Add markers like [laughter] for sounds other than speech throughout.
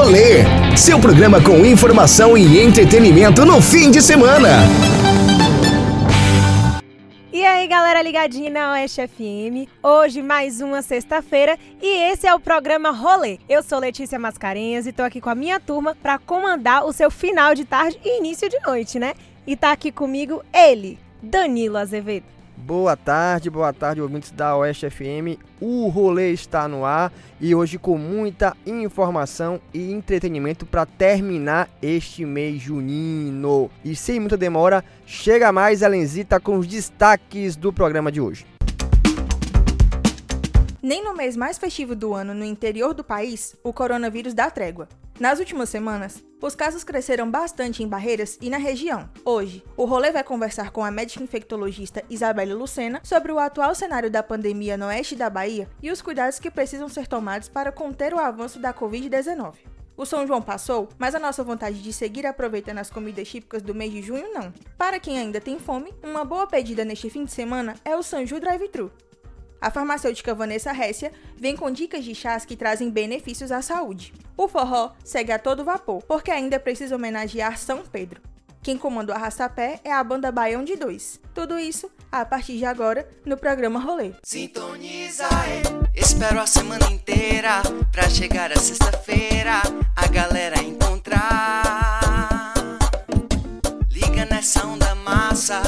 Rolê, seu programa com informação e entretenimento no fim de semana. E aí, galera ligadinha na Oeste FM. Hoje mais uma sexta-feira e esse é o programa Rolê. Eu sou Letícia Mascarenhas e tô aqui com a minha turma para comandar o seu final de tarde e início de noite, né? E tá aqui comigo ele, Danilo Azevedo. Boa tarde, boa tarde, ouvintes da Oeste FM. O rolê está no ar e hoje com muita informação e entretenimento para terminar este mês junino. E sem muita demora, chega mais Elenzita com os destaques do programa de hoje. Nem no mês mais festivo do ano no interior do país, o coronavírus dá trégua. Nas últimas semanas, os casos cresceram bastante em Barreiras e na região. Hoje, o rolê vai conversar com a médica infectologista Isabelle Lucena sobre o atual cenário da pandemia no oeste da Bahia e os cuidados que precisam ser tomados para conter o avanço da Covid-19. O São João passou, mas a nossa vontade de seguir aproveitando as comidas típicas do mês de junho não. Para quem ainda tem fome, uma boa pedida neste fim de semana é o Sanju Drive-Thru. A farmacêutica Vanessa Ressia vem com dicas de chás que trazem benefícios à saúde. O forró segue a todo vapor, porque ainda precisa homenagear São Pedro. Quem comanda o arrastapé é a banda Baião de Dois. Tudo isso a partir de agora no programa Rolê. Sintoniza, espero a semana inteira pra chegar a sexta-feira a galera encontrar. Liga nessa onda massa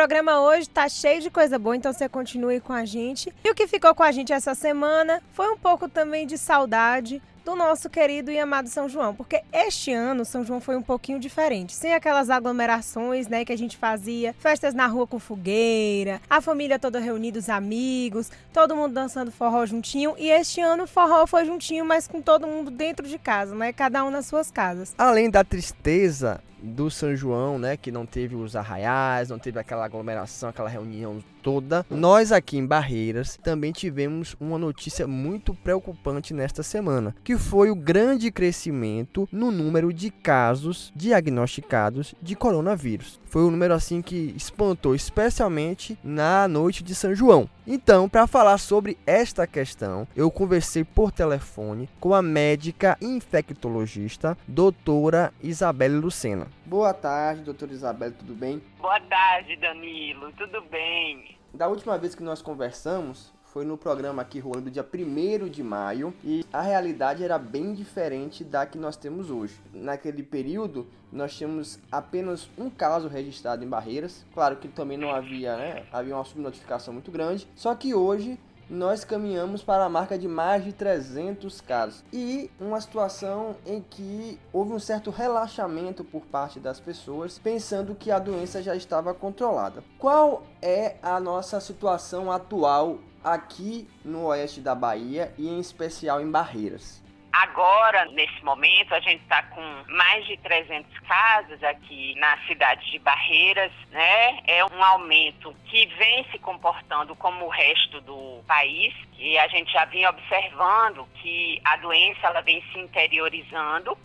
programa hoje tá cheio de coisa boa, então você continue com a gente. E o que ficou com a gente essa semana foi um pouco também de saudade do nosso querido e amado São João, porque este ano São João foi um pouquinho diferente, sem aquelas aglomerações, né, que a gente fazia, festas na rua com fogueira, a família toda reunida, os amigos, todo mundo dançando forró juntinho, e este ano o forró foi juntinho, mas com todo mundo dentro de casa, né, cada um nas suas casas. Além da tristeza do São João, né, que não teve os arraiais, não teve aquela aglomeração, aquela reunião toda, nós aqui em Barreiras também tivemos uma notícia muito preocupante nesta semana, que foi o grande crescimento no número de casos diagnosticados de coronavírus. Foi um número assim que espantou, especialmente na noite de São João. Então, para falar sobre esta questão, eu conversei por telefone com a médica infectologista, doutora Isabelle Lucena. Boa tarde, doutora Isabelle, tudo bem? Boa tarde, Danilo. Tudo bem? Da última vez que nós conversamos, foi no programa aqui rolando dia 1 de maio e a realidade era bem diferente da que nós temos hoje. Naquele período, nós tínhamos apenas um caso registrado em Barreiras. Claro que também não havia, né? Havia uma subnotificação muito grande. Só que hoje nós caminhamos para a marca de mais de 300 casos e uma situação em que houve um certo relaxamento por parte das pessoas, pensando que a doença já estava controlada. Qual é a nossa situação atual aqui no oeste da Bahia e em especial em Barreiras? Agora, nesse momento, a gente está com mais de 300 casos aqui na cidade de Barreiras, né? É um aumento que vem se comportando como o resto do país e a gente já vinha observando que a doença ela vem se interiorizando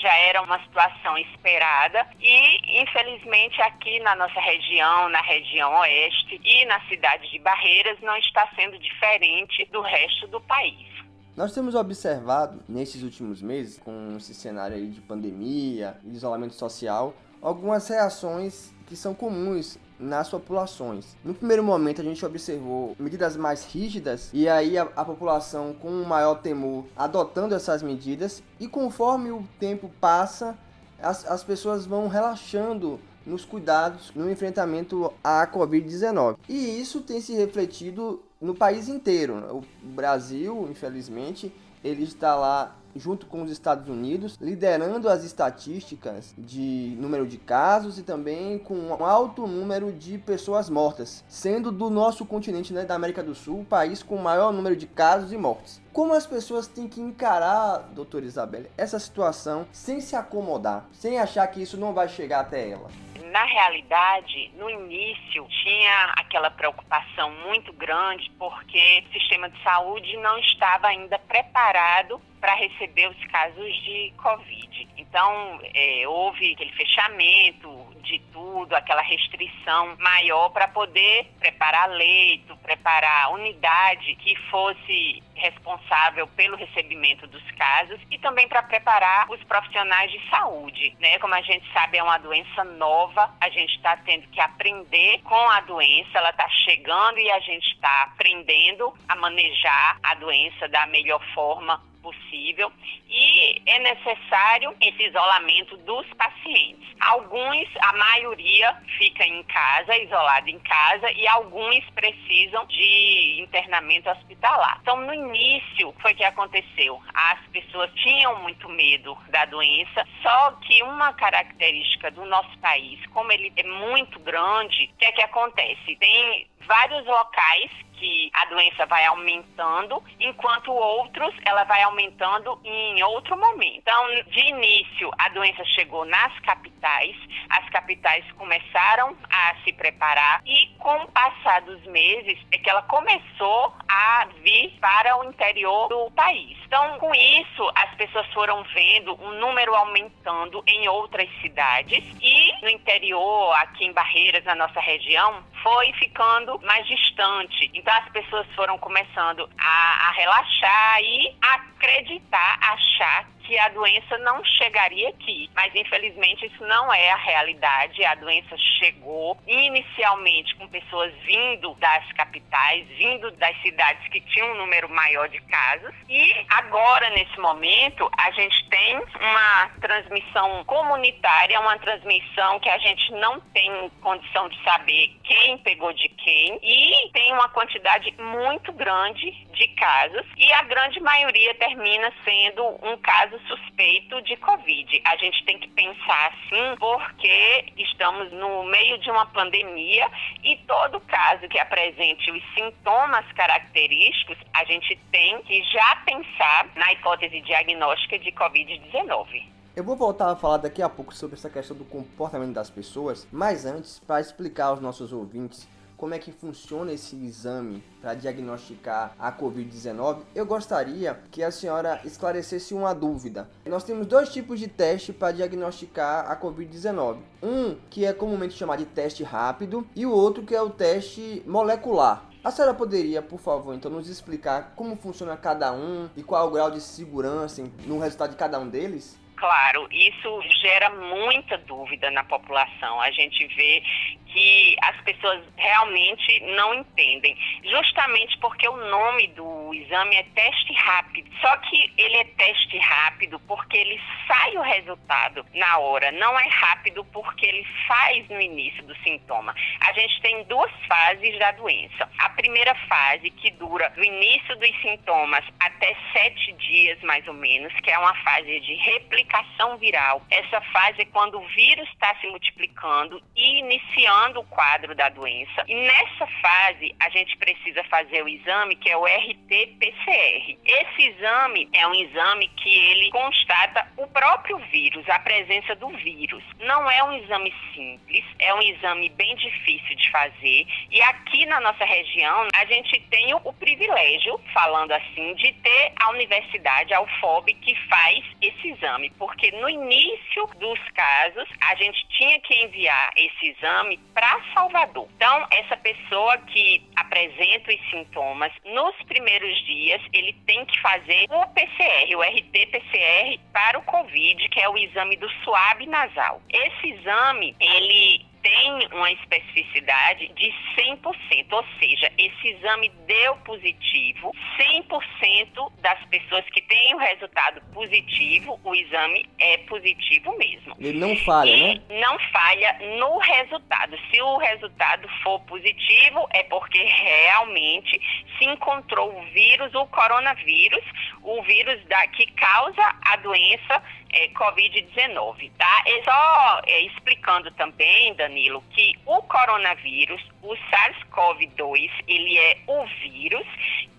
já era uma situação esperada e, infelizmente, aqui na nossa região, na região oeste e na cidade de Barreiras, não está sendo diferente do resto do país. Nós temos observado nesses últimos meses, com esse cenário aí de pandemia, isolamento social, algumas reações que são comuns nas populações. No primeiro momento a gente observou medidas mais rígidas e aí a, a, população com maior temor adotando essas medidas e conforme o tempo passa as, as pessoas vão relaxando nos cuidados no enfrentamento à Covid-19. E isso tem se refletido no país inteiro. O Brasil, infelizmente, ele está lá junto com os Estados Unidos, liderando as estatísticas de número de casos e também com um alto número de pessoas mortas, sendo do nosso continente, né, da América do Sul, o país com o maior número de casos e mortes. Como as pessoas têm que encarar, doutora Isabelle, essa situação sem se acomodar, sem achar que isso não vai chegar até ela? Na realidade, no início, tinha aquela preocupação muito grande porque o sistema de saúde não estava ainda preparado para receber os casos de Covid. Então, é, houve aquele fechamento de tudo, aquela restrição maior para poder preparar leito, preparar unidade que fosse responsável pelo recebimento dos casos e também para preparar os profissionais de saúde, né? Como a gente sabe, é uma doença nova, a gente está tendo que aprender com a doença, ela está chegando e a gente está aprendendo a manejar a doença da melhor forma possível e é necessário esse isolamento dos pacientes. Alguns, a maioria, fica em casa, isolado em casa, e alguns precisam de internamento hospitalar. Então, no início, foi que aconteceu. As pessoas tinham muito medo da doença, só que uma característica do nosso país, como ele é muito grande, o que é que acontece? Tem vários locais que a doença vai aumentando, enquanto outros ela vai aumentando em outro momento. Então, de início, a doença chegou nas capitais, as capitais começaram a se preparar e com o passar dos meses é que ela começou a vir para o interior do país. Então, com isso, as pessoas foram vendo um número aumentando em outras cidades e no interior, aqui em Barreiras, na nossa região, foi ficando mais distante. Então as pessoas foram começando a, a relaxar e acreditar, achar que a doença não chegaria aqui. Mas infelizmente isso não é a realidade. A doença chegou inicialmente com pessoas vindo das capitais, vindo das cidades que tinham um número maior de casos. E agora, nesse momento, a gente tem uma transmissão comunitária, uma transmissão que a gente não tem condição de saber quem pegou de quem e tem uma quantidade muito grande de casos e a grande maioria termina sendo um caso suspeito de Covid. A gente tem que pensar assim porque estamos no meio de uma pandemia e todo caso que apresente os sintomas característicos, a gente tem que já pensar na hipótese diagnóstica de Covid-19. Eu vou voltar a falar daqui a pouco sobre essa questão do comportamento das pessoas, mas antes, para explicar aos nossos ouvintes como é que funciona esse exame para diagnosticar a Covid-19, eu gostaria que a senhora esclarecesse uma dúvida. Nós temos dois tipos de teste para diagnosticar a Covid-19. Um que é comumente chamado de teste rápido e o outro que é o teste molecular. A senhora poderia, por favor, então nos explicar como funciona cada um e qual é o grau de segurança no resultado de cada um deles? Claro, isso gera muita dúvida na população. A gente vê que as pessoas realmente não entendem, justamente porque o nome do exame é teste rápido. Só que ele é teste rápido porque ele sai o resultado na hora, não é rápido porque ele faz no início do sintoma. A gente tem duas fases da doença. A primeira fase, que dura do início dos sintomas até sete dias mais ou menos, que é uma fase de replicação viral. Essa fase é quando o vírus está se multiplicando e iniciando o quadro da doença. E nessa fase, a gente precisa fazer o exame que é o RT-PCR. Esse exame é um exame que ele constata o próprio vírus, a presença do vírus. Não é um exame simples, é um exame bem difícil de fazer. E aqui na nossa região, a gente tem o privilégio, falando assim, de ter a universidade, a UFOB, que faz esse exame, porque no início dos casos, a gente tinha que enviar esse exame para Salvador. Então, essa pessoa que apresenta os sintomas, nos primeiros dias, ele tem que fazer o PCR, o RT-PCR para o COVID, que é o exame do suave nasal. Esse exame, ele tem uma especificidade de 100%, ou seja, esse exame deu positivo, 100% das pessoas que têm o resultado positivo, o exame é positivo mesmo. Ele não falha, e né? Não falha no resultado. Se o resultado for positivo, é porque realmente se encontrou o vírus, o coronavírus, o vírus da, que causa a doença é, Covid-19, tá? E só é, explicando também, Danilo, que o coronavírus, o SARS-CoV-2, ele é o vírus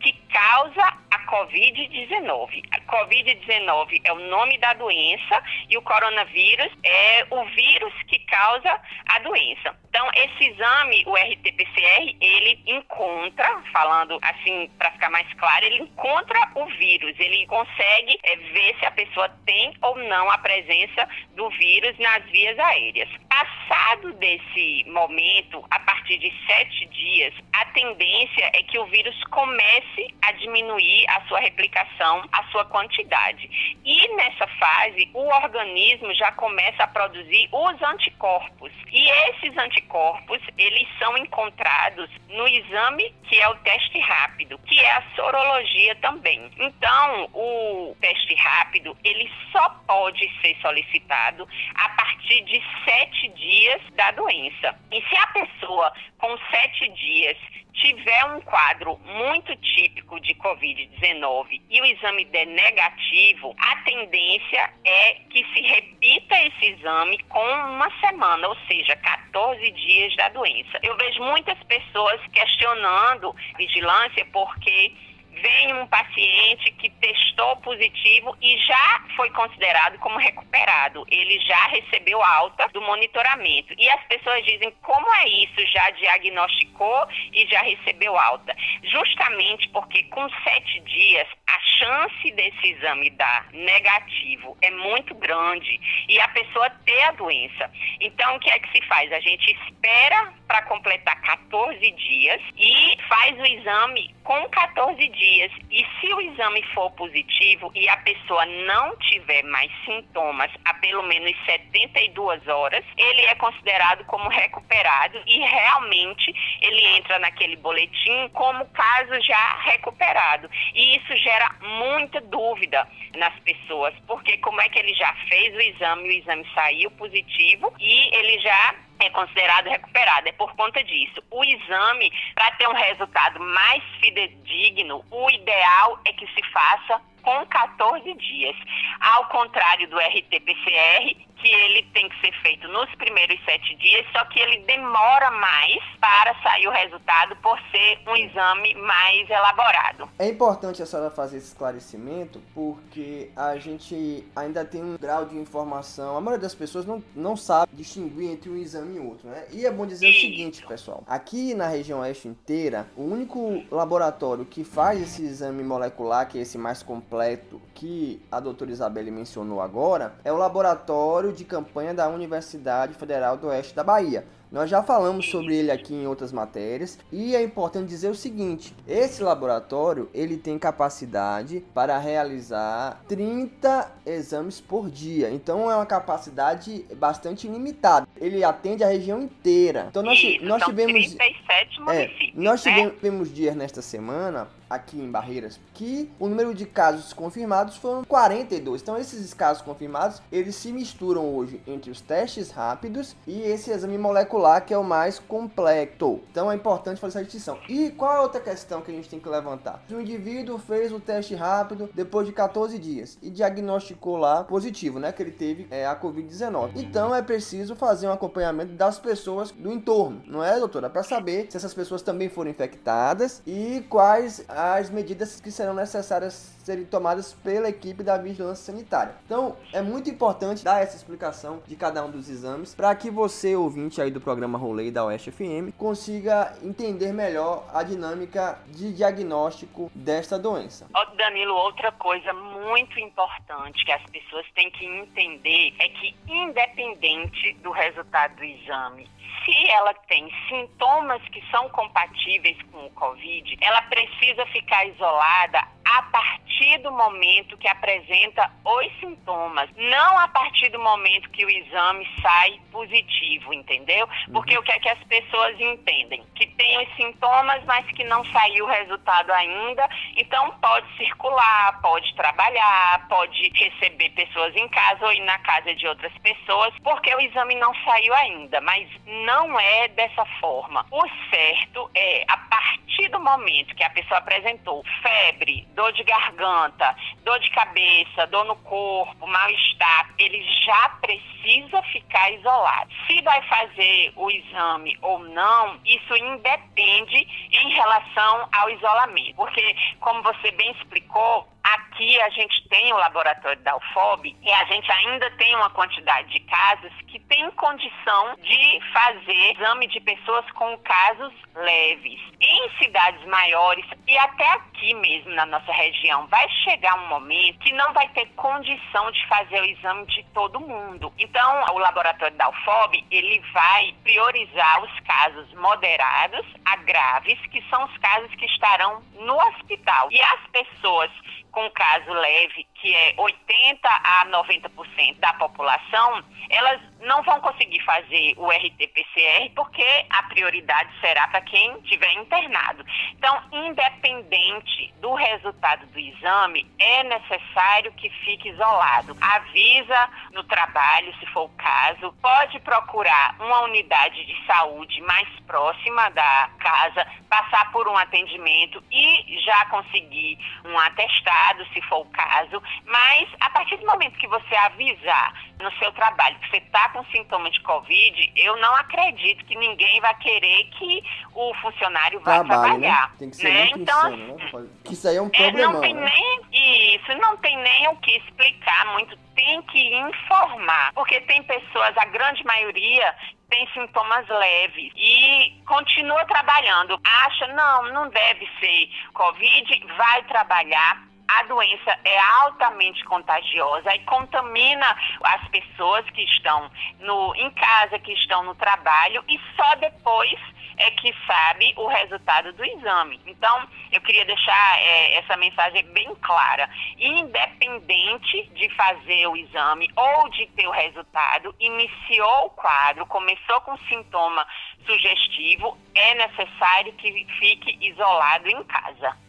que causa a Covid-19. A Covid-19 é o nome da doença e o coronavírus é o vírus que causa a doença. Então, esse exame, o RT-PCR, ele encontra, falando assim para ficar mais claro, ele encontra o vírus, ele consegue é, ver se a pessoa tem ou não a presença do vírus nas vias aéreas. Passado desse momento, a partir de sete dias, a tendência é que o vírus comece a diminuir a sua replicação, a sua quantidade. E nessa fase, o organismo já começa a produzir os anticorpos. E esses anticorpos, eles são encontrados no exame que é o teste rápido, que é a sorologia também. Então, o teste rápido, ele só pode ser solicitado a partir de sete dias da doença. E se a pessoa com sete dias tiver um quadro muito típico de Covid-19 e o exame der negativo, a tendência é que se repita esse exame com uma semana, ou seja, 14 dias da doença. Eu vejo muitas pessoas questionando vigilância porque vem um paciente que testou positivo e já foi considerado como recuperado. Ele já recebeu alta do monitoramento. E as pessoas dizem: como é isso? Já diagnosticou e já recebeu alta? Justamente porque com sete dias a chance desse exame dar negativo é muito grande e a pessoa ter a doença. Então, o que é que se faz? A gente espera para completar 14 dias e faz o exame com 14 dias. E se o exame for positivo e a pessoa não tiver mais sintomas há pelo menos 72 horas, ele é considerado como recuperado e realmente ele entra naquele boletim como caso já recuperado. E isso gera muita dúvida nas pessoas, porque como é que ele já fez o exame, o exame saiu positivo e ele já é considerado recuperado. É por conta disso. O exame, para ter um resultado mais fidedigno, o ideal é que se faça com 14 dias. Ao contrário do RT-PCR, que ele tem que ser feito nos primeiros sete dias, só que ele demora mais para sair o resultado por ser um exame mais elaborado. É importante a senhora fazer esse esclarecimento porque a gente ainda tem um grau de informação. A maioria das pessoas não, não sabe distinguir entre um exame e outro, né? E é bom dizer o seguinte, pessoal: aqui na região oeste inteira, o único laboratório que faz esse exame molecular, que é esse mais completo que a doutora Isabelle mencionou agora, é o laboratório de campanha da Universidade Federal do Oeste da Bahia. Nós já falamos sobre ele aqui em outras matérias e é importante dizer o seguinte: esse laboratório ele tem capacidade para realizar 30 exames por dia, então é uma capacidade bastante limitada. Ele atende a região inteira. Então nós, Isso, nós são tivemos 37 é, municípios, nós né? tivemos dias nesta semana aqui em Barreiras que o número de casos confirmados foram 42. Então esses casos confirmados, eles se misturam hoje entre os testes rápidos e esse exame molecular que é o mais completo. Então é importante fazer essa distinção. E qual é outra questão que a gente tem que levantar? O indivíduo fez o teste rápido depois de 14 dias e diagnosticou lá positivo, né, que ele teve é, a COVID-19. Então é preciso fazer um acompanhamento das pessoas do entorno, não é, doutora? Para saber se essas pessoas também foram infectadas e quais as medidas que serão necessárias serem tomadas pela equipe da vigilância sanitária. Então, é muito importante dar essa explicação de cada um dos exames para que você, ouvinte aí do programa Rolê da Oeste FM, consiga entender melhor a dinâmica de diagnóstico desta doença. Ó, Danilo, outra coisa muito importante que as pessoas têm que entender é que, independente do resultado do exame, se ela tem sintomas que são compatíveis com o Covid, ela precisa ficar isolada a partir do momento que apresenta os sintomas, não a partir do momento que o exame sai positivo, entendeu? Porque uhum. o que é que as pessoas entendem? Que tem os sintomas, mas que não saiu o resultado ainda, então pode circular, pode trabalhar, pode receber pessoas em casa ou ir na casa de outras pessoas, porque o exame não saiu ainda, mas não é dessa forma. O certo é, a partir do momento que a pessoa apresentou febre, dor de garganta, dor de cabeça, dor no corpo, mal-estar, ele já precisa ficar isolado. Se vai fazer o exame ou não, isso independe em relação ao isolamento. Porque, como você bem explicou, Aqui a gente tem o laboratório da UFOB e a gente ainda tem uma quantidade de casos que tem condição de fazer exame de pessoas com casos leves. Em cidades maiores e até aqui mesmo na nossa região, vai chegar um momento que não vai ter condição de fazer o exame de todo mundo. Então, o laboratório da UFOB, ele vai priorizar os casos moderados a graves, que são os casos que estarão no hospital. E as pessoas com caso leve, que é 80 a 90% da população, elas não vão conseguir fazer o RT-PCR porque a prioridade será para quem estiver internado. Então, independente do resultado do exame, é necessário que fique isolado. Avisa no trabalho, se for o caso, pode procurar uma unidade de saúde mais próxima da casa, passar por um atendimento e já conseguir um atestado, se for o caso, mas a partir do momento que você avisar no seu trabalho que você está com sintoma de Covid, eu não acredito que ninguém vai querer que o funcionário vá Trabalhe, né? trabalhar. Né? Tem que ser né? então, insano, né? Isso aí é um problema. É, não tem né? nem isso, não tem nem o que explicar muito. Tem que informar, porque tem pessoas, a grande maioria, tem sintomas leves e continua trabalhando. Acha, não, não deve ser Covid, vai trabalhar, a doença é altamente contagiosa e contamina as pessoas que estão no, em casa, que estão no trabalho e só depois é que sabe o resultado do exame. Então, eu queria deixar é, essa mensagem bem clara. Independente de fazer o exame ou de ter o resultado, iniciou o quadro, começou com sintoma sugestivo, é necessário que fique isolado em casa.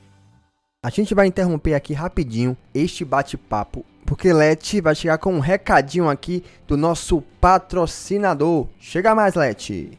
A gente vai interromper aqui rapidinho este bate-papo, porque Leti vai chegar com um recadinho aqui do nosso patrocinador. Chega mais, Leti!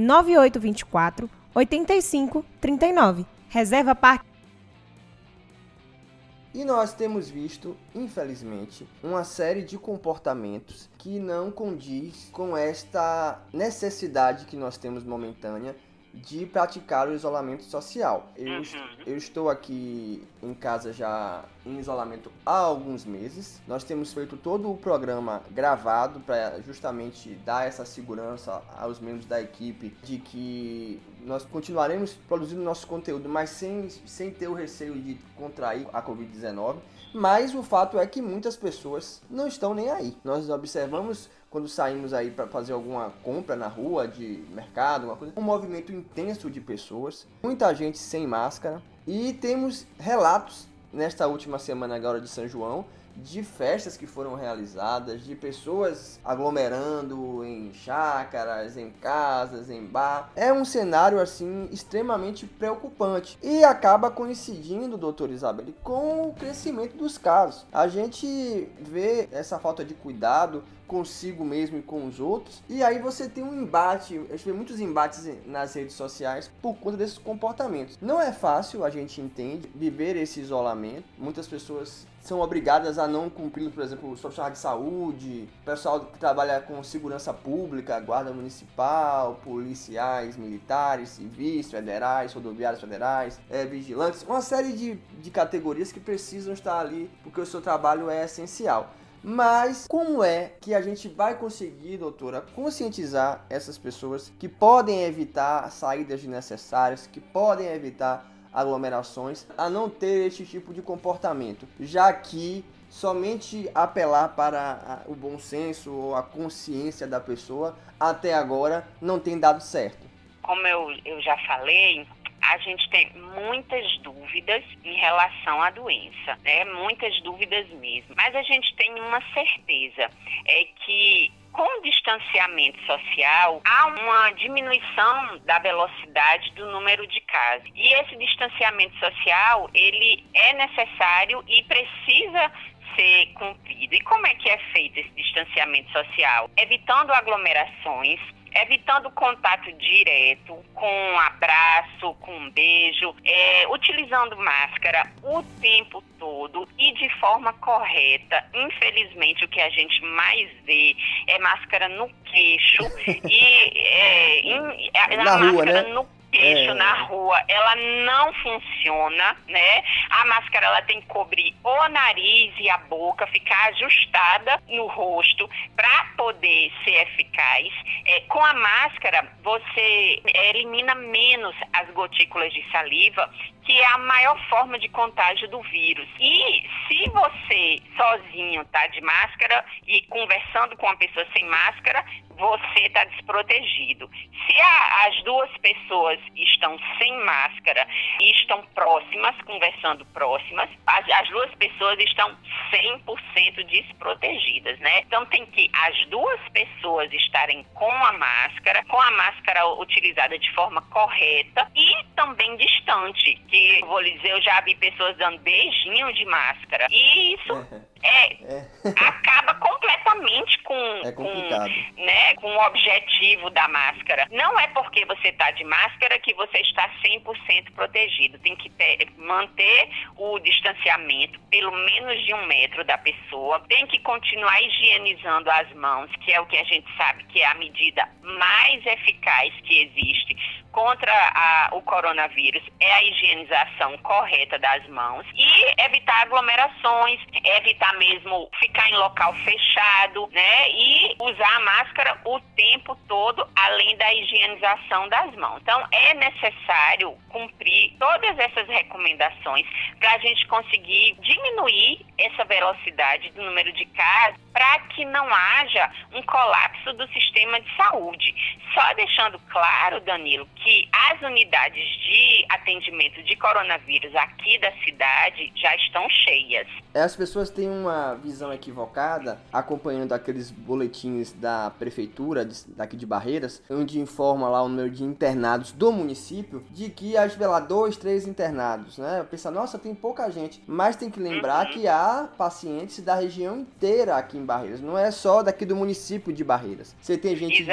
9824 8539. Reserva Parque. E nós temos visto, infelizmente, uma série de comportamentos que não condiz com esta necessidade que nós temos momentânea de praticar o isolamento social. Eu, uhum. eu estou aqui em casa já em isolamento há alguns meses. Nós temos feito todo o programa gravado para justamente dar essa segurança aos membros da equipe de que nós continuaremos produzindo nosso conteúdo, mas sem, sem ter o receio de contrair a Covid-19. Mas o fato é que muitas pessoas não estão nem aí. Nós observamos quando saímos aí para fazer alguma compra na rua, de mercado, uma coisa, um movimento intenso de pessoas, muita gente sem máscara e temos relatos nesta última semana agora de São João de festas que foram realizadas, de pessoas aglomerando em chácaras, em casas, em bar. É um cenário assim extremamente preocupante e acaba coincidindo, doutor Isabel, com o crescimento dos casos. A gente vê essa falta de cuidado consigo mesmo e com os outros. E aí você tem um embate, a gente vê muitos embates nas redes sociais por conta desses comportamentos. Não é fácil, a gente entende, viver esse isolamento. Muitas pessoas são obrigadas a não cumprir, por exemplo, os profissionais de saúde, pessoal que trabalha com segurança pública, guarda municipal, policiais, militares, civis, federais, rodoviários federais, é, vigilantes, uma série de, de categorias que precisam estar ali porque o seu trabalho é essencial. Mas como é que a gente vai conseguir, doutora, conscientizar essas pessoas que podem evitar saídas desnecessárias, que podem evitar aglomerações, a não ter este tipo de comportamento, já que somente apelar para o bom senso ou a consciência da pessoa até agora não tem dado certo. Como eu, eu já falei, a gente tem muitas dúvidas em relação à doença, né? Muitas dúvidas mesmo. Mas a gente tem uma certeza, é que com o distanciamento social, há uma diminuição da velocidade do número de casos. E esse distanciamento social, ele é necessário e precisa ser cumprido. E como é que é feito esse distanciamento social? Evitando aglomerações, evitando contato direto, com um abraço, com um beijo, é, utilizando máscara o tempo todo e de forma correta. Infelizmente, o que a gente mais vê é máscara no queixo [laughs] e é, em, é, na máscara rua, né? no queixo é. na rua, ela não funciona, né? A máscara ela tem que cobrir o nariz e a boca, ficar ajustada no rosto para poder ser eficaz. É, com a máscara, você elimina menos as gotículas de saliva que é a maior forma de contágio do vírus. E se você sozinho tá de máscara e conversando com uma pessoa sem máscara, você está desprotegido. Se a, as duas pessoas estão sem máscara e estão próximas, conversando próximas, as, as duas pessoas estão 100% desprotegidas, né? Então tem que as duas pessoas estarem com a máscara, com a máscara utilizada de forma correta e também distante, que vou dizer, eu já vi pessoas dando beijinho de máscara. E isso é, é. acaba completamente com, é com, né, com o objetivo da máscara. Não é porque você está de máscara que você está 100% protegido. Tem que ter, manter o distanciamento pelo menos de um metro da pessoa. Tem que continuar higienizando as mãos, que é o que a gente sabe que é a medida mais eficaz que existe contra a, o coronavírus é a higienização correta das mãos e evitar aglomerações, evitar mesmo ficar em local fechado, né? E usar a máscara o tempo todo, além da higienização das mãos. Então, é necessário cumprir todas essas recomendações para a gente conseguir diminuir essa velocidade do número de casos para que não haja um colapso do sistema de saúde. Só deixando claro, Danilo, que as unidades de atendimento de coronavírus aqui da cidade já estão cheias. As pessoas têm uma visão equivocada acompanhando aqueles boletins da prefeitura daqui de Barreiras, onde informa lá o número de internados do município, de que haja lá dois, três internados, né? Pensa, nossa, tem pouca gente, mas tem que lembrar uhum. que há pacientes da região inteira aqui em Barreiras, não é só daqui do município de Barreiras. Você tem gente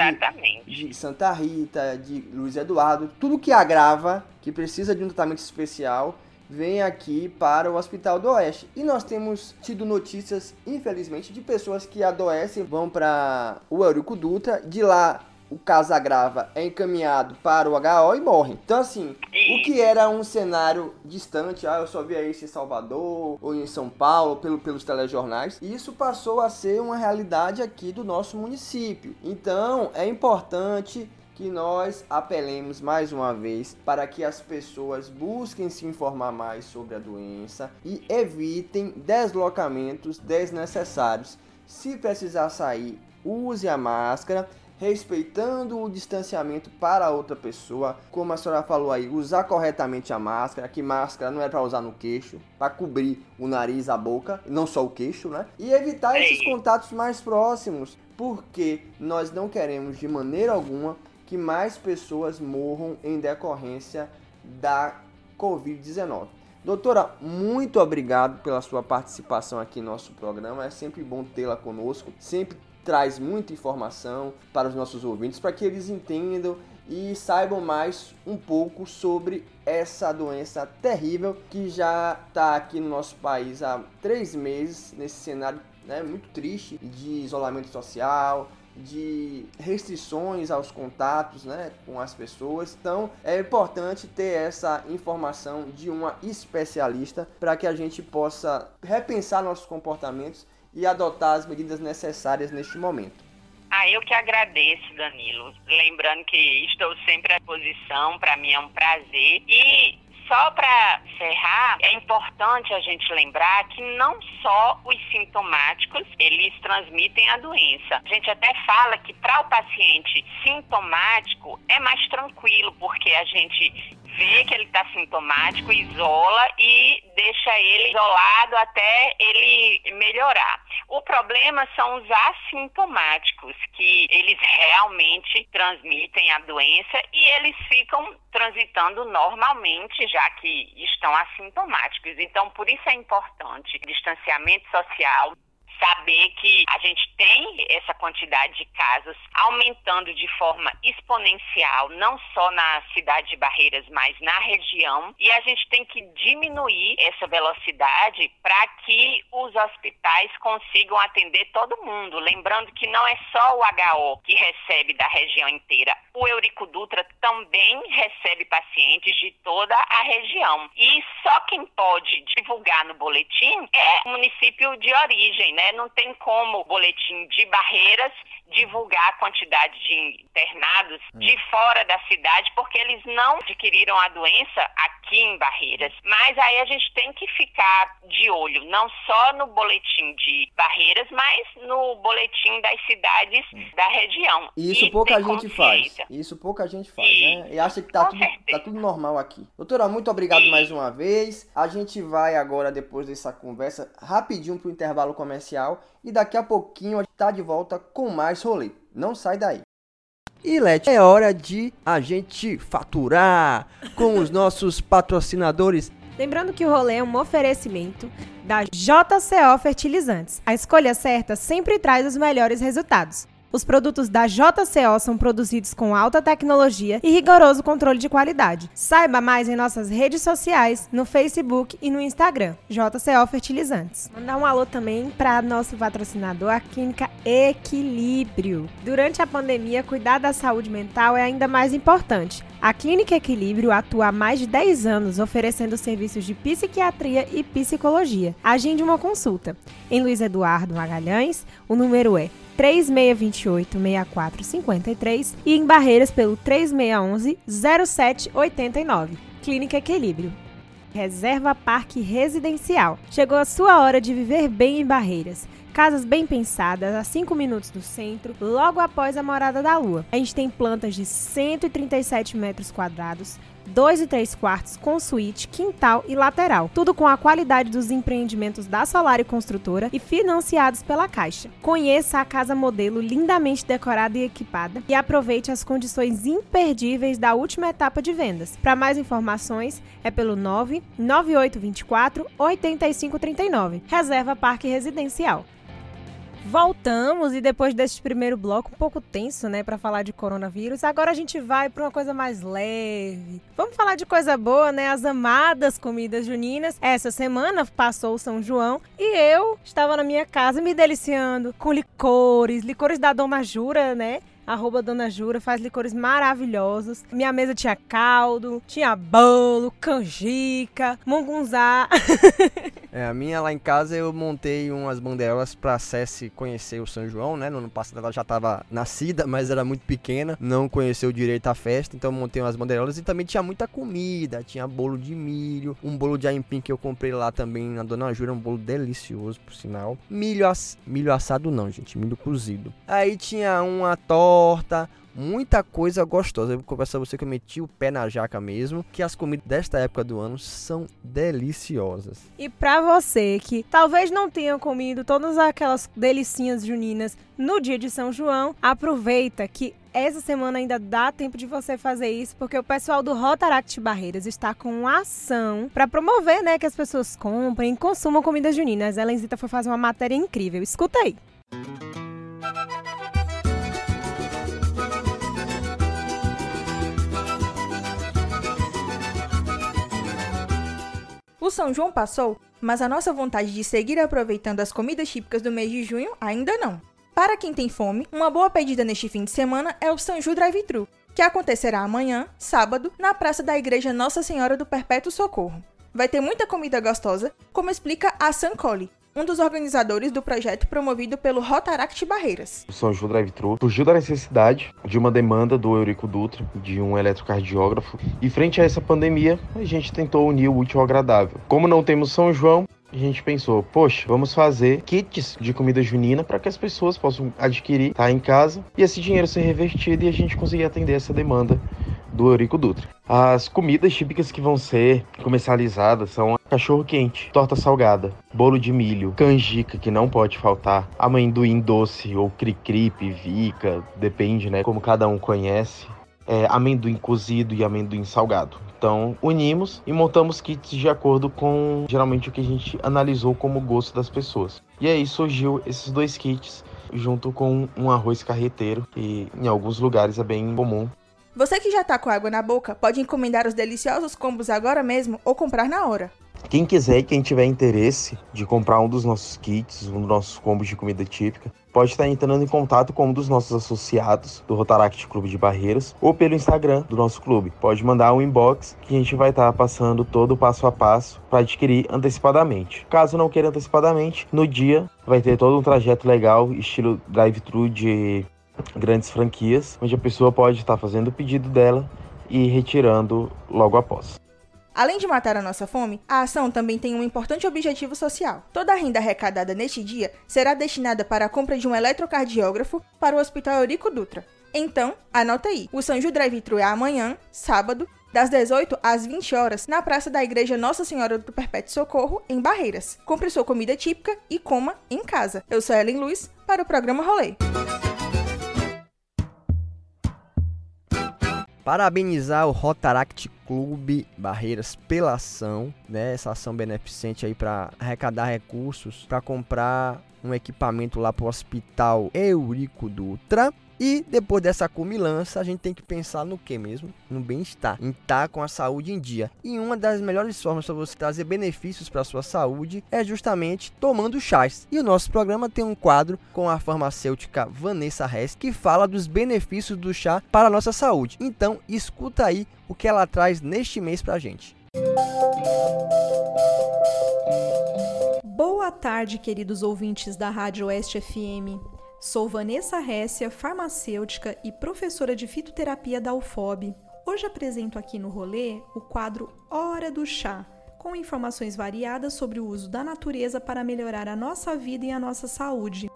de, de Santa Rita, de Luiz Eduardo, tudo que agrava, que precisa de um tratamento especial, vem aqui para o Hospital do Oeste. E nós temos tido notícias, infelizmente, de pessoas que adoecem, vão para o Eurico Dutra, de lá o caso agrava, é encaminhado para o HO e morre. Então, assim, o que era um cenário distante, ah, eu só via isso em Salvador ou em São Paulo, pelo, pelos telejornais, isso passou a ser uma realidade aqui do nosso município. Então, é importante que nós apelemos mais uma vez para que as pessoas busquem se informar mais sobre a doença e evitem deslocamentos desnecessários. Se precisar sair, use a máscara respeitando o distanciamento para outra pessoa, como a senhora falou aí, usar corretamente a máscara, que máscara não é para usar no queixo, para cobrir o nariz, a boca, não só o queixo, né? E evitar esses contatos mais próximos, porque nós não queremos de maneira alguma que mais pessoas morram em decorrência da Covid-19. Doutora, muito obrigado pela sua participação aqui no nosso programa. É sempre bom tê-la conosco. Sempre traz muita informação para os nossos ouvintes, para que eles entendam e saibam mais um pouco sobre essa doença terrível que já está aqui no nosso país há três meses, nesse cenário né, muito triste de isolamento social, de restrições aos contatos né, com as pessoas. Então é importante ter essa informação de uma especialista para que a gente possa repensar nossos comportamentos e adotar as medidas necessárias neste momento. Ah, eu que agradeço, Danilo. Lembrando que estou sempre à disposição, para mim é um prazer. E só para encerrar, é importante a gente lembrar que não só os sintomáticos, eles transmitem a doença. A gente até fala que para o paciente sintomático é mais tranquilo, porque a gente vê que ele está sintomático, isola e deixa ele isolado até ele melhorar. O problema são os assintomáticos, que eles realmente transmitem a doença e eles ficam transitando normalmente, já que estão assintomáticos. Então, por isso é importante distanciamento social, saber que a gente tem essa quantidade de casos aumentando de forma exponencial, não só na cidade de Barreiras, mas na região, e a gente tem que diminuir essa velocidade para que os hospitais consigam atender todo mundo. Lembrando que não é só o HO que recebe da região inteira, o Eurico Dutra também recebe pacientes de toda a região. E só quem pode divulgar no boletim é o município de origem, né? Não tem como o boletim de barreiras divulgar a quantidade de internados hum. de fora da cidade, porque eles não adquiriram a doença aqui em Barreiras. Mas aí a gente tem que ficar de olho, não só no boletim de Barreiras, mas no boletim das cidades hum. da região. E isso e pouca gente faz. Isso pouca gente faz, e, né? E acha que tá tudo, tá tudo normal aqui. Doutora, muito obrigado e... mais uma vez. A gente vai agora, depois dessa conversa, rapidinho pro intervalo comercial e daqui a pouquinho a gente tá de volta com mais rolê. Não sai daí. E Let, é hora de a gente faturar com os nossos patrocinadores. Lembrando que o rolê é um oferecimento da JCO Fertilizantes. A escolha certa sempre traz os melhores resultados. Os produtos da JCO são produzidos com alta tecnologia e rigoroso controle de qualidade. Saiba mais em nossas redes sociais, no Facebook e no Instagram, JCO Fertilizantes. Mandar um alô também para nosso patrocinador, a Clínica Equilíbrio. Durante a pandemia, cuidar da saúde mental é ainda mais importante. A Clínica Equilíbrio atua há mais de 10 anos oferecendo serviços de psiquiatria e psicologia. Agende uma consulta. Em Luiz Eduardo Magalhães, o número é 3628 6453 e em Barreiras pelo 3611 0789. Clínica Equilíbrio. Reserva Parque Residencial. Chegou a sua hora de viver bem em Barreiras. Casas bem pensadas, a 5 minutos do centro, logo após a Morada da Lua. A gente tem plantas de 137 metros quadrados, 2 e 3 quartos com suíte, quintal e lateral. Tudo com a qualidade dos empreendimentos da Solar e Construtora e financiados pela Caixa. Conheça a casa modelo lindamente decorada e equipada e aproveite as condições imperdíveis da última etapa de vendas. Para mais informações, é pelo 99824 8539. Reserva Parque Residencial. Voltamos e depois desse primeiro bloco um pouco tenso, né, para falar de coronavírus, agora a gente vai para uma coisa mais leve. Vamos falar de coisa boa, né? As amadas comidas juninas. Essa semana passou o São João e eu estava na minha casa me deliciando com licores, licores da Dona Jura, né? arroba Dona Jura, faz licores maravilhosos. Minha mesa tinha caldo, tinha bolo, canjica, mungunzá. [laughs] é, a minha lá em casa eu montei umas bandeirolas pra Cessi conhecer o São João, né? No ano passado ela já tava nascida, [laughs] mas era muito pequena, não conheceu direito a festa, então montei umas bandeirolas e também tinha muita comida, tinha bolo de milho, um bolo de aipim que eu comprei lá também na Dona Jura, um bolo delicioso, por sinal. Milho, ass... milho assado não, gente, milho cozido. Aí tinha uma torta torta, muita coisa gostosa. Eu vou conversar você que eu meti o pé na jaca mesmo, que as comidas desta época do ano são deliciosas. E para você que talvez não tenha comido todas aquelas delicinhas juninas no dia de São João, aproveita que essa semana ainda dá tempo de você fazer isso, porque o pessoal do Rotaract Barreiras está com uma ação para promover, né, que as pessoas comprem e consumam comidas juninas. A Elenzita foi fazer uma matéria incrível. Escuta aí. Música O São João passou, mas a nossa vontade de seguir aproveitando as comidas típicas do mês de junho ainda não. Para quem tem fome, uma boa pedida neste fim de semana é o São Ju Drive-Thru, que acontecerá amanhã, sábado, na praça da Igreja Nossa Senhora do Perpétuo Socorro. Vai ter muita comida gostosa, como explica a Sancoli, um dos organizadores do projeto promovido pelo Rotaract Barreiras. O São João Drive-Thru surgiu da necessidade de uma demanda do Eurico Dutra, de um eletrocardiógrafo, e frente a essa pandemia, a gente tentou unir o útil ao agradável. Como não temos São João, a gente pensou, poxa, vamos fazer kits de comida junina para que as pessoas possam adquirir, tá em casa, e esse dinheiro ser revertido e a gente conseguir atender essa demanda do Eurico Dutra. As comidas típicas que vão ser comercializadas são cachorro quente, torta salgada, bolo de milho, canjica que não pode faltar, amendoim doce ou cri-cri, pivica, depende, né, como cada um conhece. É, amendoim cozido e amendoim salgado. Então, unimos e montamos kits de acordo com geralmente o que a gente analisou como gosto das pessoas. E aí surgiu esses dois kits junto com um arroz carreteiro, que em alguns lugares é bem comum você que já tá com água na boca, pode encomendar os deliciosos combos agora mesmo ou comprar na hora. Quem quiser e quem tiver interesse de comprar um dos nossos kits, um dos nossos combos de comida típica, pode estar entrando em contato com um dos nossos associados do Rotaract Clube de Barreiras ou pelo Instagram do nosso clube. Pode mandar um inbox que a gente vai estar passando todo o passo a passo para adquirir antecipadamente. Caso não queira antecipadamente, no dia vai ter todo um trajeto legal, estilo drive-thru de grandes franquias, onde a pessoa pode estar fazendo o pedido dela e retirando logo após. Além de matar a nossa fome, a ação também tem um importante objetivo social. Toda a renda arrecadada neste dia será destinada para a compra de um eletrocardiógrafo para o Hospital Eurico Dutra. Então, anota aí, o São Ju Drive-Thru é amanhã, sábado, das 18 às 20 horas, na Praça da Igreja Nossa Senhora do Perpétuo Socorro, em Barreiras. Compre sua comida típica e coma em casa. Eu sou Ellen Luiz, para o programa Rolê. Parabenizar o Rotaract Clube Barreiras pela ação, né? Essa ação beneficente aí para arrecadar recursos para comprar um equipamento lá para o Hospital Eurico Dutra e depois dessa comilança, a gente tem que pensar no que mesmo? No bem-estar, em estar com a saúde em dia. E uma das melhores formas para você trazer benefícios para a sua saúde é justamente tomando chás. E o nosso programa tem um quadro com a farmacêutica Vanessa Hess que fala dos benefícios do chá para a nossa saúde. Então, escuta aí o que ela traz neste mês para a gente. Boa tarde, queridos ouvintes da Rádio Oeste FM. Sou Vanessa Récia, farmacêutica e professora de fitoterapia da UFOB. Hoje apresento aqui no rolê o quadro Hora do Chá, com informações variadas sobre o uso da natureza para melhorar a nossa vida e a nossa saúde.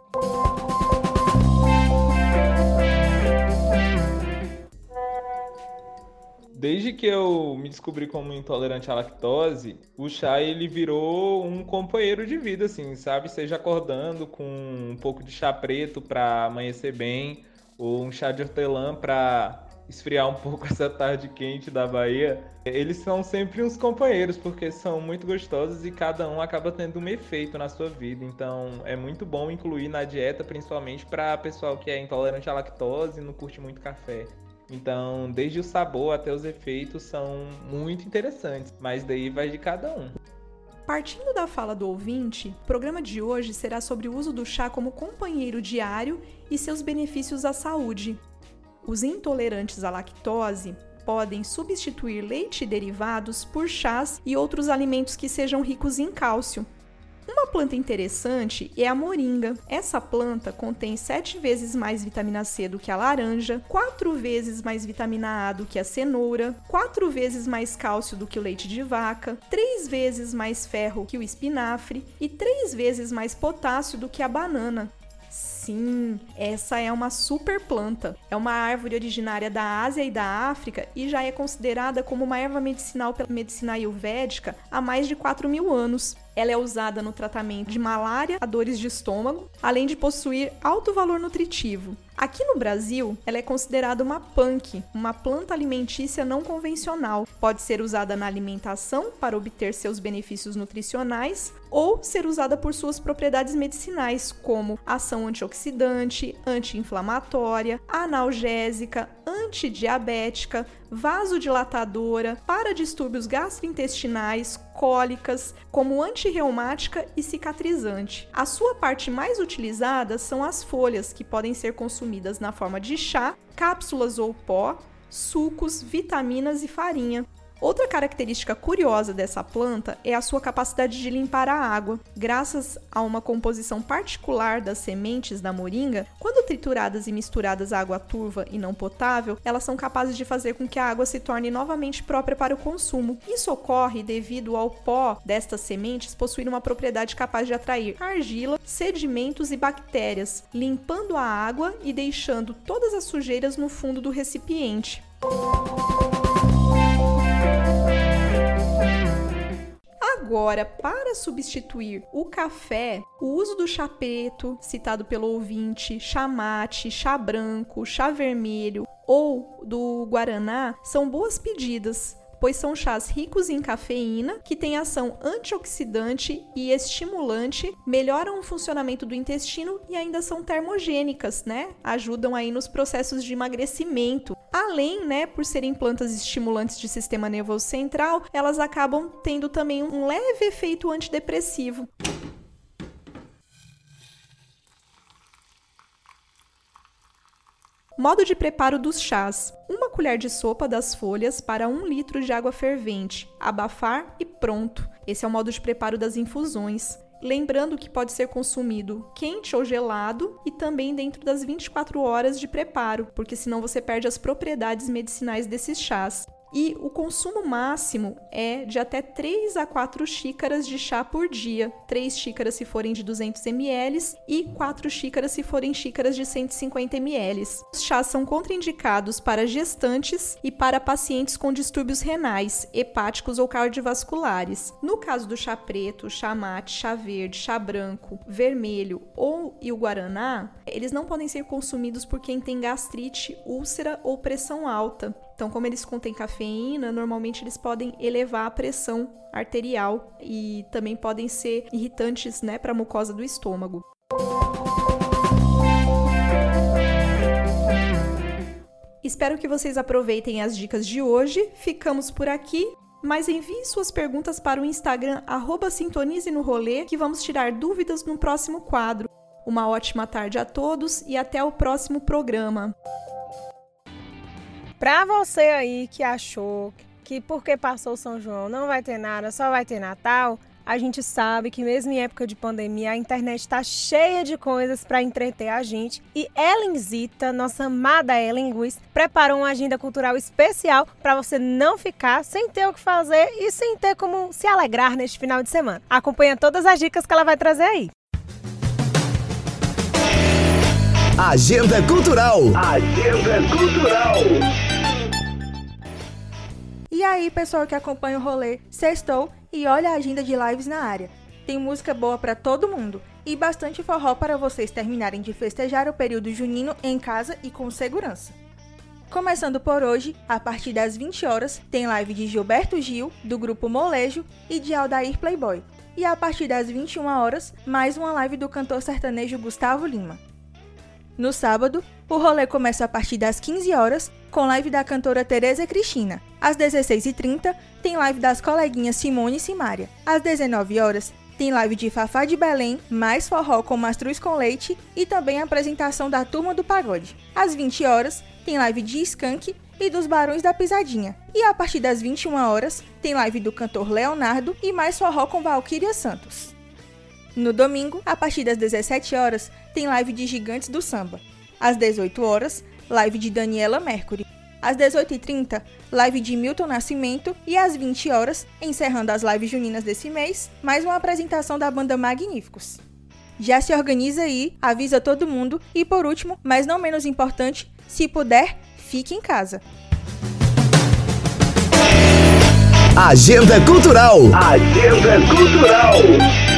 Desde que eu me descobri como intolerante à lactose, o chá ele virou um companheiro de vida, assim, sabe? Seja acordando com um pouco de chá preto para amanhecer bem, ou um chá de hortelã para esfriar um [laughs] pouco essa tarde quente da Bahia. Eles são sempre uns companheiros, porque são muito gostosos e cada um acaba tendo um efeito na sua vida. Então é muito bom incluir na dieta, principalmente para pessoal que é intolerante à lactose e não curte muito café. Então, desde o sabor até os efeitos são muito interessantes, mas daí vai de cada um. Partindo da fala do ouvinte, o programa de hoje será sobre o uso do chá como companheiro diário e seus benefícios à saúde. Os intolerantes à lactose podem substituir leite e derivados por chás e outros alimentos que sejam ricos em cálcio, uma planta interessante é a moringa. Essa planta contém 7 vezes mais vitamina C do que a laranja, 4 vezes mais vitamina A do que a cenoura, 4 vezes mais cálcio do que o leite de vaca, 3 vezes mais ferro que o espinafre e 3 vezes mais potássio do que a banana. Sim, essa é uma super planta. É uma árvore originária da Ásia e da África e já é considerada como uma erva medicinal pela medicina ayurvédica há mais de 4 mil anos. Ela é usada no tratamento de malária, a dores de estômago, além de possuir alto valor nutritivo. Aqui no Brasil, ela é considerada uma punk, uma planta alimentícia não convencional. Pode ser usada na alimentação para obter seus benefícios nutricionais ou ser usada por suas propriedades medicinais, como ação antioxidante, anti-inflamatória, analgésica, antidiabética, vasodilatadora, para distúrbios gastrointestinais, cólicas, como antirreumática e cicatrizante. A sua parte mais utilizada são as folhas, que podem ser consumidas na forma de chá, cápsulas ou pó, sucos, vitaminas e farinha. Outra característica curiosa dessa planta é a sua capacidade de limpar a água. Graças a uma composição particular das sementes da moringa, quando trituradas e misturadas à água turva e não potável, elas são capazes de fazer com que a água se torne novamente própria para o consumo. Isso ocorre devido ao pó destas sementes possuir uma propriedade capaz de atrair argila, sedimentos e bactérias, limpando a água e deixando todas as sujeiras no fundo do recipiente. Agora, para substituir o café, o uso do chá preto, citado pelo ouvinte, chá mate, chá branco, chá vermelho ou do guaraná são boas pedidas pois são chás ricos em cafeína, que têm ação antioxidante e estimulante, melhoram o funcionamento do intestino e ainda são termogênicas, né? Ajudam aí nos processos de emagrecimento. Além, né, por serem plantas estimulantes de sistema nervoso central, elas acabam tendo também um leve efeito antidepressivo. Modo de preparo dos chás: uma colher de sopa das folhas para um litro de água fervente, abafar e pronto. Esse é o modo de preparo das infusões. Lembrando que pode ser consumido quente ou gelado e também dentro das 24 horas de preparo, porque senão você perde as propriedades medicinais desses chás e o consumo máximo é de até 3 a 4 xícaras de chá por dia. 3 xícaras se forem de 200 ml e 4 xícaras se forem xícaras de 150 ml. Os chás são contraindicados para gestantes e para pacientes com distúrbios renais, hepáticos ou cardiovasculares. No caso do chá preto, chá mate, chá verde, chá branco, vermelho ou e o guaraná, eles não podem ser consumidos por quem tem gastrite, úlcera ou pressão alta. Então, como eles contêm cafeína, normalmente eles podem elevar a pressão arterial e também podem ser irritantes, né, para a mucosa do estômago. Espero que vocês aproveitem as dicas de hoje. Ficamos por aqui, mas envie suas perguntas para o Instagram Sintonize no Rolê, que vamos tirar dúvidas no próximo quadro. Uma ótima tarde a todos e até o próximo programa. Pra você aí que achou que porque passou São João não vai ter nada, só vai ter Natal, a gente sabe que mesmo em época de pandemia a internet está cheia de coisas para entreter a gente e Ellenzita, nossa amada Ellen Guiz, preparou uma agenda cultural especial para você não ficar sem ter o que fazer e sem ter como se alegrar neste final de semana. Acompanha todas as dicas que ela vai trazer aí. Agenda Cultural. Agenda Cultural. E aí, pessoal que acompanha o rolê, sextou e olha a agenda de lives na área. Tem música boa para todo mundo e bastante forró para vocês terminarem de festejar o período junino em casa e com segurança. Começando por hoje, a partir das 20 horas, tem live de Gilberto Gil, do grupo Molejo, e de Aldair Playboy. E a partir das 21 horas, mais uma live do cantor sertanejo Gustavo Lima. No sábado, o rolê começa a partir das 15 horas, com live da cantora Tereza Cristina. Às 16h30, tem live das coleguinhas Simone e Simária. Às 19 horas, tem live de Fafá de Belém, mais forró com mastruz com leite e também a apresentação da Turma do Pagode. Às 20 horas, tem live de Skank e dos Barões da Pisadinha. E a partir das 21 horas, tem live do cantor Leonardo e mais forró com Valquíria Santos. No domingo, a partir das 17 horas, tem live de Gigantes do Samba. Às 18 horas, live de Daniela Mercury. Às 18h30, live de Milton Nascimento. E às 20 horas, encerrando as lives juninas desse mês, mais uma apresentação da banda Magníficos. Já se organiza aí, avisa todo mundo e por último, mas não menos importante, se puder, fique em casa. Agenda Cultural. Agenda Cultural.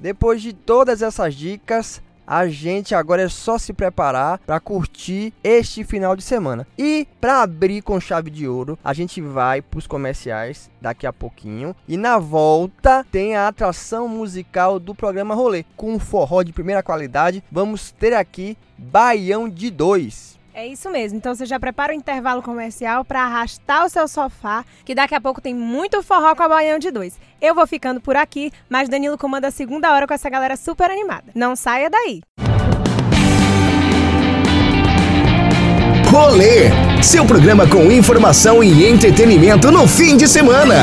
Depois de todas essas dicas, a gente agora é só se preparar para curtir este final de semana. E para abrir com chave de ouro, a gente vai para os comerciais daqui a pouquinho. E na volta tem a atração musical do programa Rolê, com um forró de primeira qualidade. Vamos ter aqui Baião de Dois. É isso mesmo. Então você já prepara o intervalo comercial para arrastar o seu sofá, que daqui a pouco tem muito forró com a Baião de dois. Eu vou ficando por aqui, mas Danilo comanda a segunda hora com essa galera super animada. Não saia daí. Rolê, seu programa com informação e entretenimento no fim de semana.